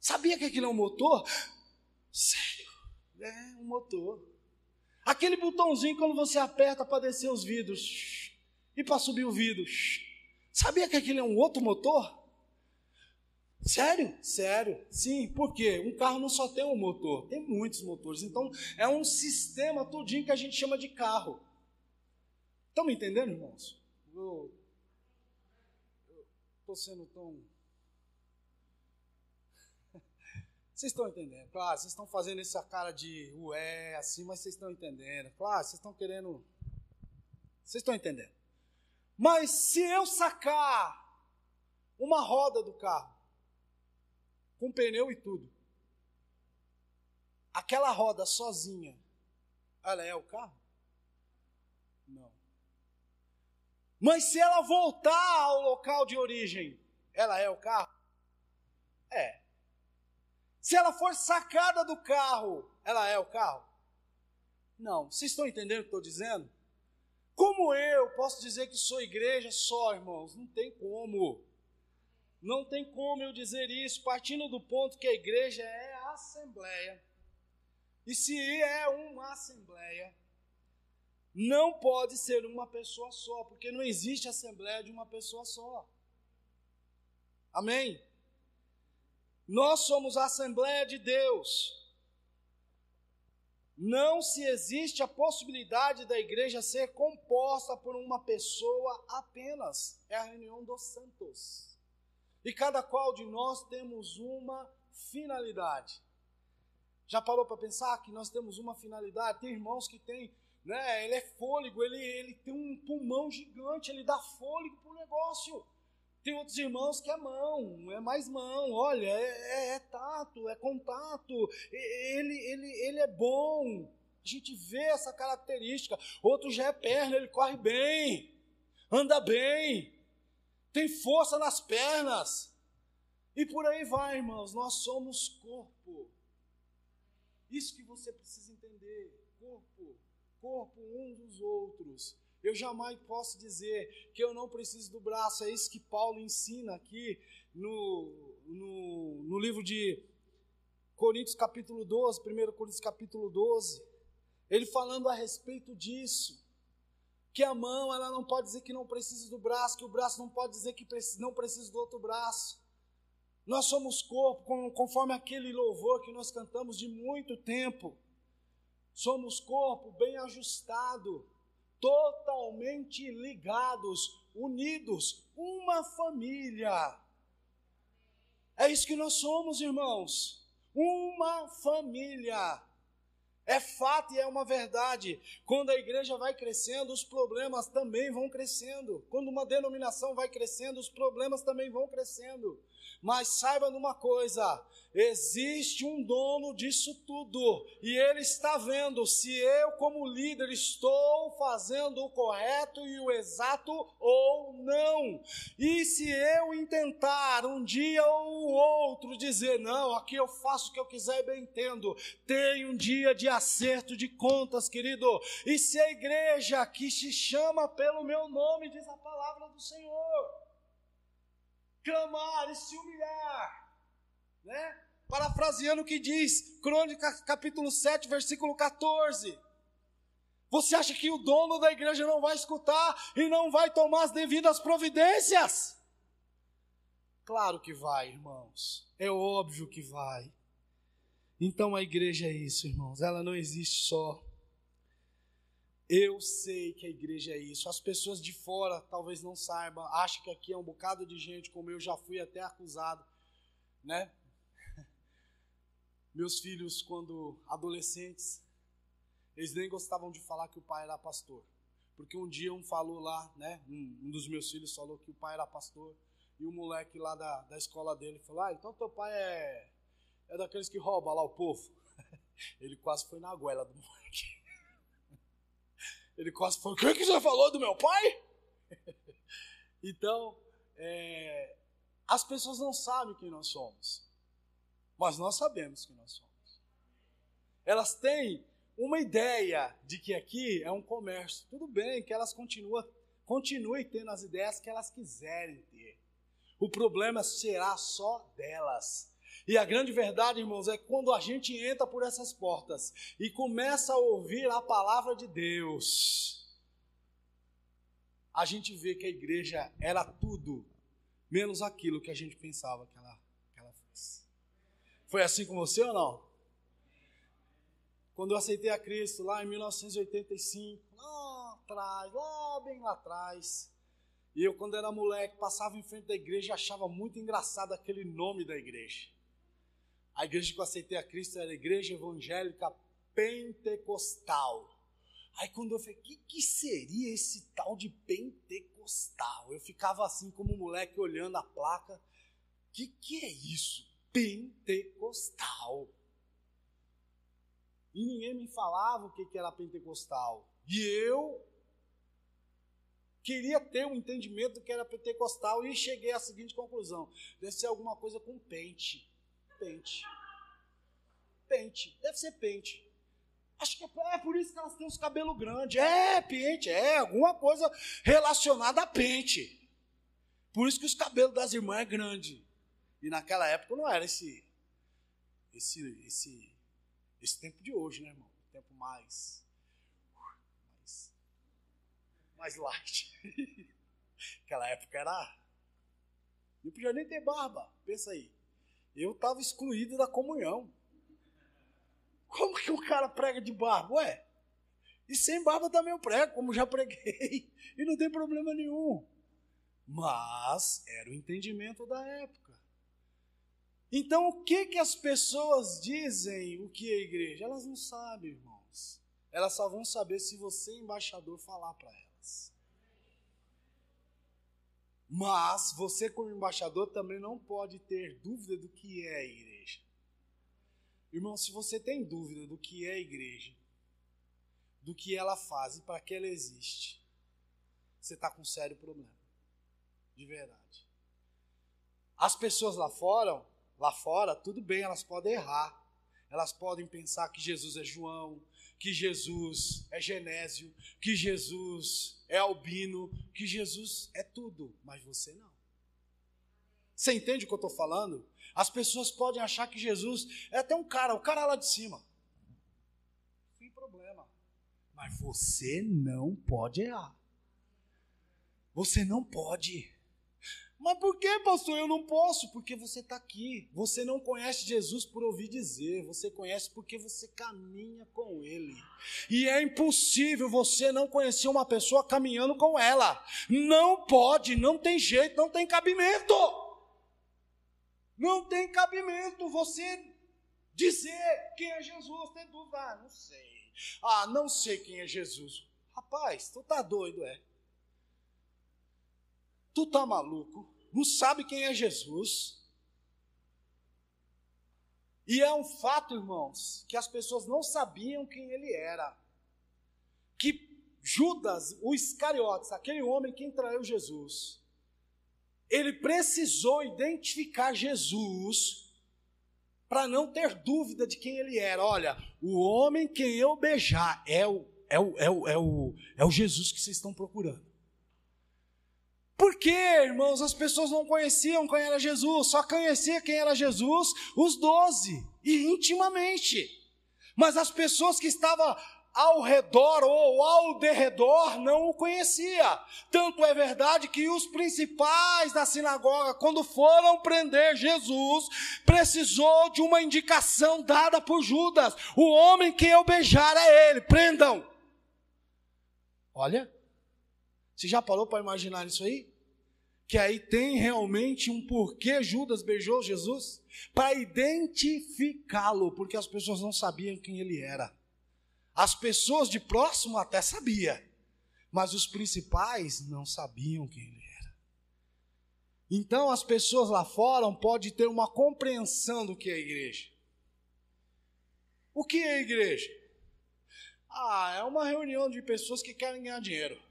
Sabia que aquilo é um motor? Sério? É um motor. Aquele botãozinho quando você aperta para descer os vidros e para subir o vidro. Sabia que aquele é um outro motor? Sério? Sério. Sim, por quê? Um carro não só tem um motor, tem muitos motores. Então, é um sistema todinho que a gente chama de carro. Estão me entendendo, irmãos? Eu estou sendo tão Vocês estão entendendo? Claro, vocês estão fazendo essa cara de ué, assim, mas vocês estão entendendo. Claro, vocês estão querendo. Vocês estão entendendo. Mas se eu sacar uma roda do carro, com pneu e tudo, aquela roda sozinha, ela é o carro? Não. Mas se ela voltar ao local de origem, ela é o carro? É. Se ela for sacada do carro, ela é o carro? Não. Vocês estão entendendo o que estou dizendo? Como eu posso dizer que sou igreja só, irmãos? Não tem como. Não tem como eu dizer isso, partindo do ponto que a igreja é a assembleia. E se é uma assembleia, não pode ser uma pessoa só, porque não existe assembleia de uma pessoa só. Amém? Nós somos a Assembleia de Deus. Não se existe a possibilidade da igreja ser composta por uma pessoa apenas. É a reunião dos santos. E cada qual de nós temos uma finalidade. Já parou para pensar que nós temos uma finalidade? Tem irmãos que têm, né? Ele é fôlego, ele, ele tem um pulmão gigante, ele dá fôlego para o negócio. Tem outros irmãos que é mão, é mais mão, olha, é, é, é tato, é contato, ele, ele, ele é bom. A gente vê essa característica. Outro já é perna, ele corre bem, anda bem, tem força nas pernas. E por aí vai, irmãos, nós somos corpo. Isso que você precisa entender: corpo, corpo uns dos outros. Eu jamais posso dizer que eu não preciso do braço. É isso que Paulo ensina aqui no, no, no livro de Coríntios, capítulo 12, 1 Coríntios, capítulo 12. Ele falando a respeito disso. Que a mão, ela não pode dizer que não precisa do braço, que o braço não pode dizer que não precisa do outro braço. Nós somos corpo, conforme aquele louvor que nós cantamos de muito tempo. Somos corpo bem ajustado totalmente ligados, unidos, uma família. É isso que nós somos, irmãos. Uma família. É fato e é uma verdade. Quando a igreja vai crescendo, os problemas também vão crescendo. Quando uma denominação vai crescendo, os problemas também vão crescendo. Mas saiba numa coisa: existe um dono disso tudo, e ele está vendo se eu, como líder, estou fazendo o correto e o exato ou não. E se eu intentar um dia ou outro dizer, não, aqui eu faço o que eu quiser e bem entendo, tem um dia de acerto de contas, querido. E se a igreja que se chama pelo meu nome, diz a palavra do Senhor, clamar e se humilhar, né? Parafraseando o que diz, Crônica capítulo 7, versículo 14. Você acha que o dono da igreja não vai escutar e não vai tomar as devidas providências? Claro que vai, irmãos. É óbvio que vai. Então a igreja é isso, irmãos. Ela não existe só. Eu sei que a igreja é isso. As pessoas de fora talvez não saibam, acham que aqui é um bocado de gente, como eu já fui até acusado, né? Meus filhos, quando adolescentes, eles nem gostavam de falar que o pai era pastor. Porque um dia um falou lá, né? Um, dos meus filhos falou que o pai era pastor. E o moleque lá da, da escola dele falou: Ah, então teu pai é, é daqueles que rouba lá o povo. Ele quase foi na goela do moleque. Ele quase foi: O que, que você falou do meu pai? Então, é, as pessoas não sabem quem nós somos. Mas nós sabemos quem nós somos. Elas têm uma ideia de que aqui é um comércio. Tudo bem que elas continuam, continuem tendo as ideias que elas quiserem ter. O problema será só delas. E a grande verdade, irmãos, é quando a gente entra por essas portas e começa a ouvir a palavra de Deus, a gente vê que a igreja era tudo menos aquilo que a gente pensava que ela, que ela fosse. Foi assim com você ou não? Quando eu aceitei a Cristo lá em 1985, lá atrás, lá bem lá atrás. E eu, quando era moleque, passava em frente da igreja e achava muito engraçado aquele nome da igreja. A igreja que eu aceitei a Cristo era a Igreja Evangélica Pentecostal. Aí quando eu falei, o que, que seria esse tal de pentecostal? Eu ficava assim como moleque olhando a placa. O que, que é isso? Pentecostal e ninguém me falava o que, era pentecostal. E eu queria ter um entendimento do que era pentecostal e cheguei à seguinte conclusão: deve ser alguma coisa com pente. Pente. Pente. Deve ser pente. Acho que é, é por isso que elas têm os cabelos grandes. É, pente, é alguma coisa relacionada a pente. Por isso que os cabelos das irmãs é grande. E naquela época não era esse esse esse esse tempo de hoje, né, irmão? Tempo mais. mais. mais light. Aquela época era. Não podia nem ter barba. Pensa aí. Eu estava excluído da comunhão. Como que o cara prega de barba? Ué, e sem barba também eu prego, como já preguei. E não tem problema nenhum. Mas era o entendimento da época. Então, o que, que as pessoas dizem o que é igreja? Elas não sabem, irmãos. Elas só vão saber se você, embaixador, falar para elas. Mas você, como embaixador, também não pode ter dúvida do que é a igreja. Irmão, se você tem dúvida do que é a igreja, do que ela faz e para que ela existe, você está com um sério problema. De verdade. As pessoas lá fora Lá fora, tudo bem, elas podem errar. Elas podem pensar que Jesus é João, que Jesus é Genésio, que Jesus é Albino, que Jesus é tudo, mas você não. Você entende o que eu estou falando? As pessoas podem achar que Jesus é até um cara, o cara lá de cima. Sem problema. Mas você não pode errar. Você não pode. Mas por que, pastor? Eu não posso, porque você está aqui. Você não conhece Jesus por ouvir dizer, você conhece porque você caminha com Ele. E é impossível você não conhecer uma pessoa caminhando com ela. Não pode, não tem jeito, não tem cabimento. Não tem cabimento você dizer quem é Jesus, tem dúvida. Ah, não sei. Ah, não sei quem é Jesus. Rapaz, tu tá doido, é? Tu tá maluco? Não sabe quem é Jesus? E é um fato, irmãos, que as pessoas não sabiam quem ele era. Que Judas, o Iscariotes, aquele homem que traiu Jesus, ele precisou identificar Jesus para não ter dúvida de quem ele era. Olha, o homem que eu beijar é o, é o, é o, é o, é o Jesus que vocês estão procurando. Por quê, irmãos? As pessoas não conheciam quem era Jesus, só conhecia quem era Jesus os doze, e intimamente. Mas as pessoas que estavam ao redor ou ao derredor não o conhecia. Tanto é verdade que os principais da sinagoga, quando foram prender Jesus, precisou de uma indicação dada por Judas: o homem que eu beijar é ele, prendam. Olha, você já parou para imaginar isso aí? Que aí tem realmente um porquê Judas beijou Jesus? Para identificá-lo, porque as pessoas não sabiam quem ele era. As pessoas de próximo até sabia, mas os principais não sabiam quem ele era. Então as pessoas lá fora podem ter uma compreensão do que é a igreja. O que é a igreja? Ah, é uma reunião de pessoas que querem ganhar dinheiro.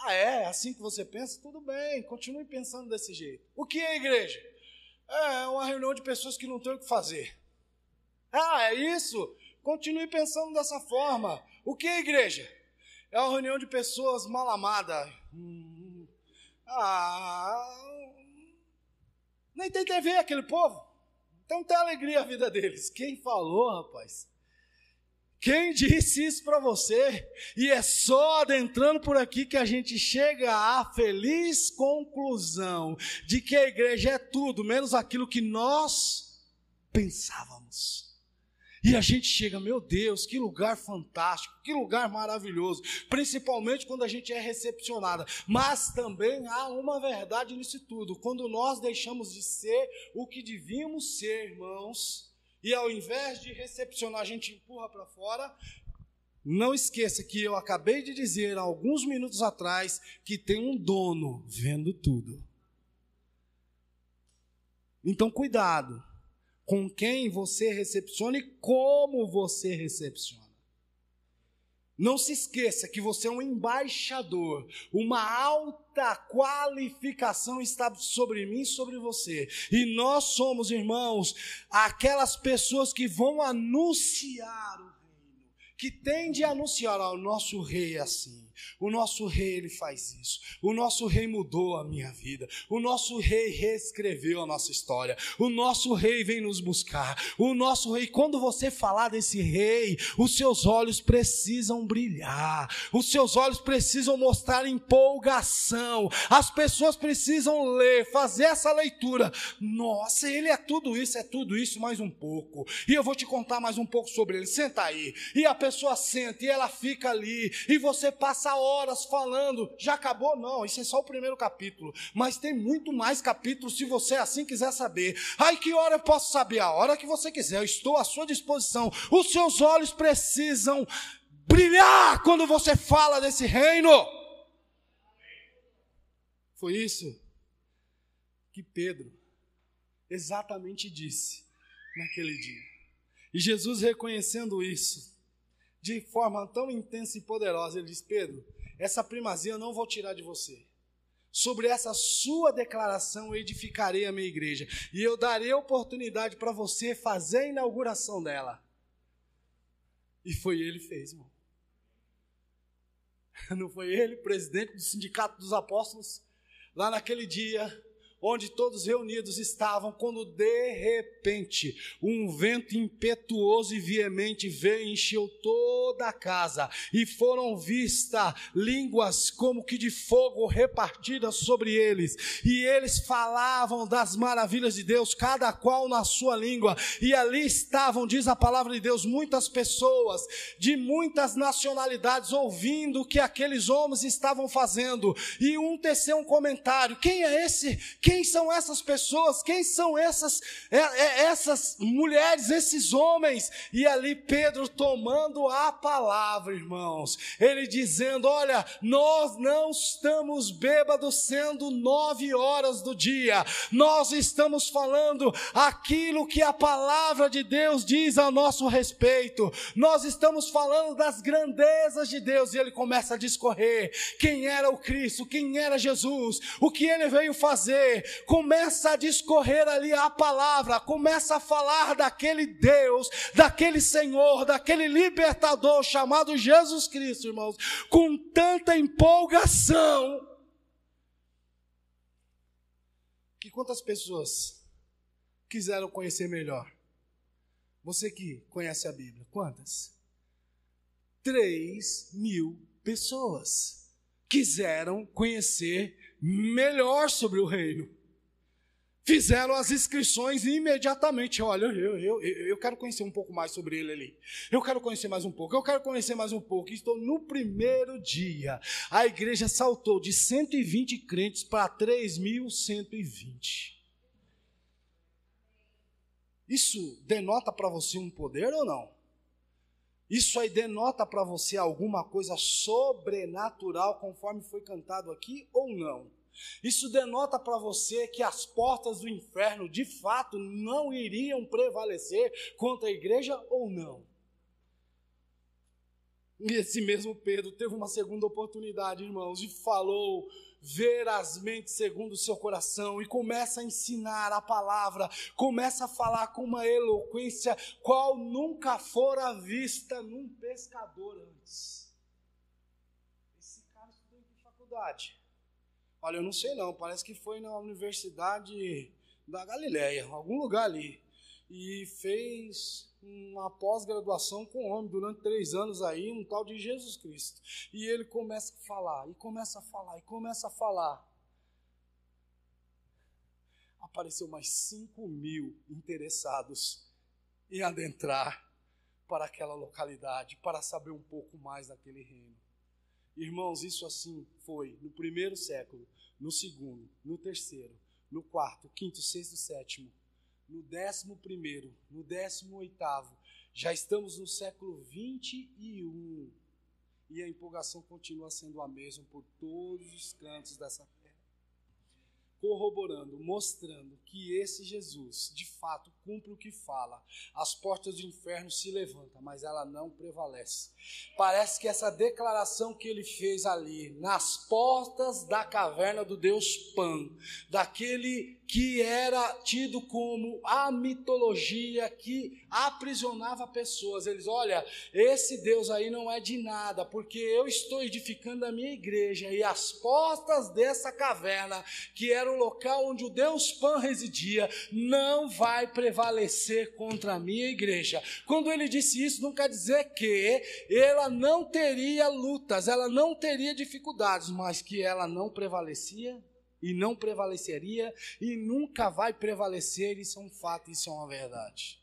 Ah, é? Assim que você pensa? Tudo bem, continue pensando desse jeito. O que é igreja? É uma reunião de pessoas que não têm o que fazer. Ah, é isso? Continue pensando dessa forma. O que é igreja? É uma reunião de pessoas mal amadas. Ah, nem tem TV aquele povo. Então tem alegria a vida deles. Quem falou, rapaz? Quem disse isso para você? E é só adentrando por aqui que a gente chega à feliz conclusão de que a igreja é tudo menos aquilo que nós pensávamos. E a gente chega, meu Deus, que lugar fantástico, que lugar maravilhoso, principalmente quando a gente é recepcionada. Mas também há uma verdade nisso tudo: quando nós deixamos de ser o que devíamos ser, irmãos, e ao invés de recepcionar, a gente empurra para fora. Não esqueça que eu acabei de dizer alguns minutos atrás que tem um dono vendo tudo. Então, cuidado com quem você recepciona e como você recepciona. Não se esqueça que você é um embaixador, uma alta qualificação está sobre mim e sobre você. E nós somos, irmãos, aquelas pessoas que vão anunciar o que tende a anunciar ao nosso rei assim. O nosso rei, ele faz isso. O nosso rei mudou a minha vida. O nosso rei reescreveu a nossa história. O nosso rei vem nos buscar. O nosso rei, quando você falar desse rei, os seus olhos precisam brilhar. Os seus olhos precisam mostrar empolgação. As pessoas precisam ler, fazer essa leitura. Nossa, ele é tudo isso, é tudo isso, mais um pouco. E eu vou te contar mais um pouco sobre ele. Senta aí. E a pessoa senta e ela fica ali. E você passa horas falando, já acabou? Não, isso é só o primeiro capítulo. Mas tem muito mais capítulos se você assim quiser saber. Ai, que hora eu posso saber? A hora que você quiser, eu estou à sua disposição. Os seus olhos precisam brilhar quando você fala desse reino. Foi isso que Pedro exatamente disse naquele dia. E Jesus reconhecendo isso, de forma tão intensa e poderosa. Ele diz: Pedro, essa primazia eu não vou tirar de você. Sobre essa sua declaração eu edificarei a minha igreja. E eu darei oportunidade para você fazer a inauguração dela. E foi ele que fez, irmão. Não foi ele, presidente do Sindicato dos Apóstolos, lá naquele dia, onde todos reunidos estavam, quando de repente um vento impetuoso e veemente veio e encheu toda a casa, e foram vistas línguas como que de fogo repartidas sobre eles, e eles falavam das maravilhas de Deus, cada qual na sua língua, e ali estavam, diz a palavra de Deus, muitas pessoas de muitas nacionalidades ouvindo o que aqueles homens estavam fazendo, e um teceu um comentário: quem é esse? Quem são essas pessoas? Quem são essas, é, é, essas mulheres, esses homens? E ali Pedro tomando a palavra, irmãos, ele dizendo: Olha, nós não estamos bêbados sendo nove horas do dia, nós estamos falando aquilo que a palavra de Deus diz a nosso respeito, nós estamos falando das grandezas de Deus, e ele começa a discorrer. Quem era o Cristo, quem era Jesus, o que ele veio fazer, Começa a discorrer ali a palavra, começa a falar daquele Deus, daquele Senhor, daquele libertador chamado Jesus Cristo, irmãos, com tanta empolgação. Que quantas pessoas quiseram conhecer melhor? Você que conhece a Bíblia, quantas? Três mil pessoas quiseram conhecer melhor sobre o reino. Fizeram as inscrições imediatamente. Olha, eu, eu, eu quero conhecer um pouco mais sobre ele ali. Eu quero conhecer mais um pouco. Eu quero conhecer mais um pouco. Estou no primeiro dia. A igreja saltou de 120 crentes para 3.120. Isso denota para você um poder ou não? Isso aí denota para você alguma coisa sobrenatural, conforme foi cantado aqui, ou não? Isso denota para você que as portas do inferno de fato não iriam prevalecer contra a igreja ou não? E esse mesmo Pedro teve uma segunda oportunidade, irmãos, e falou verazmente segundo o seu coração e começa a ensinar a palavra, começa a falar com uma eloquência qual nunca fora vista num pescador antes. Esse cara estudou em faculdade? Olha, eu não sei não, parece que foi na Universidade da Galileia, algum lugar ali. E fez uma pós-graduação com homem durante três anos aí, um tal de Jesus Cristo. E ele começa a falar, e começa a falar, e começa a falar. Apareceu mais cinco mil interessados em adentrar para aquela localidade, para saber um pouco mais daquele reino. Irmãos, isso assim foi no primeiro século, no segundo, no terceiro, no quarto, quinto, sexto, sétimo no décimo primeiro, no décimo oitavo, já estamos no século 21 e a empolgação continua sendo a mesma por todos os cantos dessa corroborando, mostrando que esse Jesus, de fato, cumpre o que fala. As portas do inferno se levantam, mas ela não prevalece. Parece que essa declaração que ele fez ali, nas portas da caverna do Deus Pan, daquele que era tido como a mitologia que aprisionava pessoas. Eles, olha, esse Deus aí não é de nada, porque eu estou edificando a minha igreja e as portas dessa caverna, que era o local onde o Deus Pan residia, não vai prevalecer contra a minha igreja. Quando ele disse isso, não quer dizer que ela não teria lutas, ela não teria dificuldades, mas que ela não prevalecia e não prevaleceria e nunca vai prevalecer, isso é um fato, isso é uma verdade.